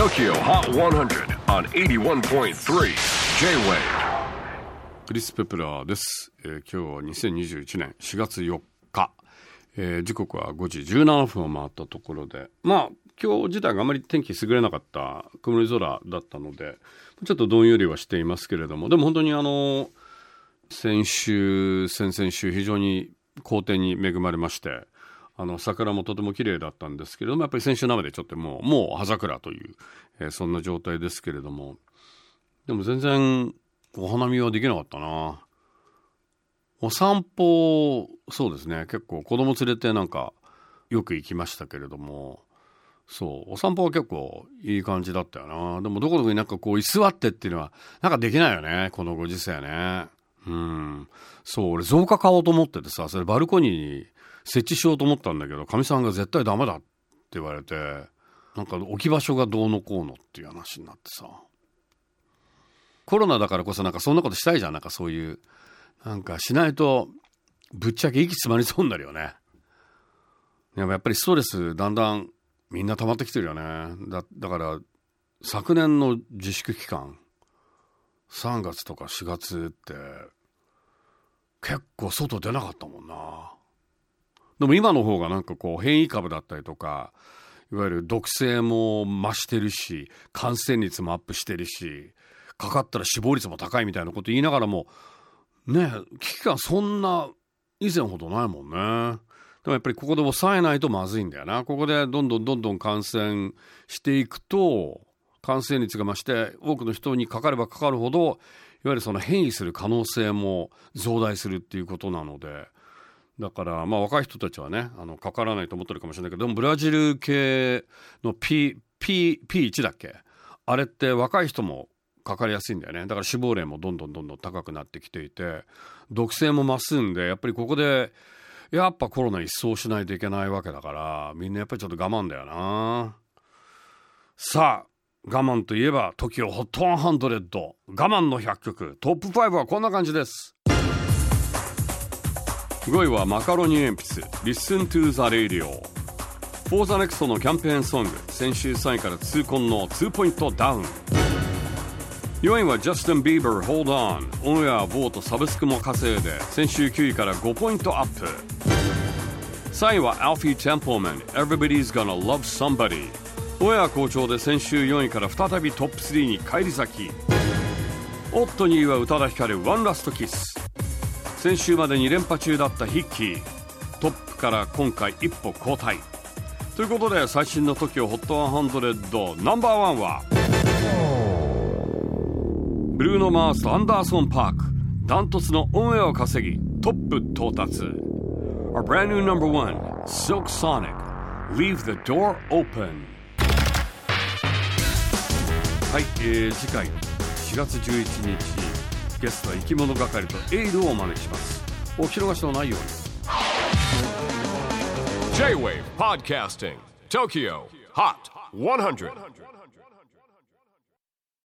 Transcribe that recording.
TOKYO HOT 100 on 81.3 J-WAVE クリス・ペプラーです、えー今日は2021年4月4日、えー時刻は5時17分を回ったところで。まあ今日自体があまり天気優れなかった曇り空だったのでちょっとどんよりはしていますけれども。でも本当にあの先週先々週非常に好天に恵まれましてあの桜もとても綺麗だったんですけれどもやっぱり先週生でちょっともうもう葉桜という、えーそんな状態ですけれどもでも全然お花見はできなかったな。お散歩そうですね。結構子供連れてなんかよく行きましたけれどもそうお散歩は結構いい感じだったよな。でもどこどこになんかこう居座ってっていうのはなんかできないよねこのご時世ね。うん。そう俺増加買おうと思っててさそれバルコニーに設置しようと思ったんだけどかみさんが絶対ダメだって言われてなんか置き場所がどうのこうのっていう話になってさ。コロナだからこそなんかそんなことしたいじゃん。なんかそういうなんかしないとぶっちゃけ息詰まりそうになるよね。でもやっぱりストレスだんだんみんな溜まってきてるよね。だだから昨年の自粛期間3月とか4月って結構外出なかったもんな。でも今の方がなんかこう変異株だったりとかいわゆる毒性も増してるし感染率もアップしてるしかかったら死亡率も高いみたいなこと言いながらもね危機感そんな以前ほどないもんね。でもやっぱりここで抑えないとまずいんだよな。ここでどんどんどんどん感染していくと感染率が増して多くの人にかかればかかるほどいわゆるその変異する可能性も増大するっていうことなのでだからまあ若い人たちはねあのかからないと思ってるかもしれないけどでもブラジル系の P P P1 だっけ？あれって若い人もかかりやすいんだよね。だから死亡例もどんどんどんどん高くなってきていて毒性も増すんでやっぱりここでやっぱコロナ一掃しないといけないわけだからみんなやっぱりちょっと我慢だよな。さあ我慢といえば TOKIOHOT100 我慢の100曲。トップ5はこんな感じです。5位はマカロニ鉛筆 Listen to the Radio. For the Next のキャンペーンソング先週3位から痛恨の2ポイントダウン。4位はジャスティン・ビーバー Hold On. オンエアボートサブスクも稼いで。先週9位から5ポイントアップ。3位は Alfie Templeman Everybody's Gonna Love Somebody. オンエア好調で先週4位から再びトップ3に返り咲き。オット2位は宇多田ヒカル One Last Kiss 先週まで2連覇中だったヒッキー。トップから今回一歩後退。ということで最新の TOKIOHOT100 ナンバーワンはブルーノ・マースとアンダーソン・パーク。ダントツのオンエアを稼ぎトップ到達。Our brand new number one Silk Sonic. Leave the door open. はい、えー、次回4月11日。ゲストは生き物係とエールをお招きします。お聞き逃しのないように。J-WAVE PODCASTING TOKYO HOT 100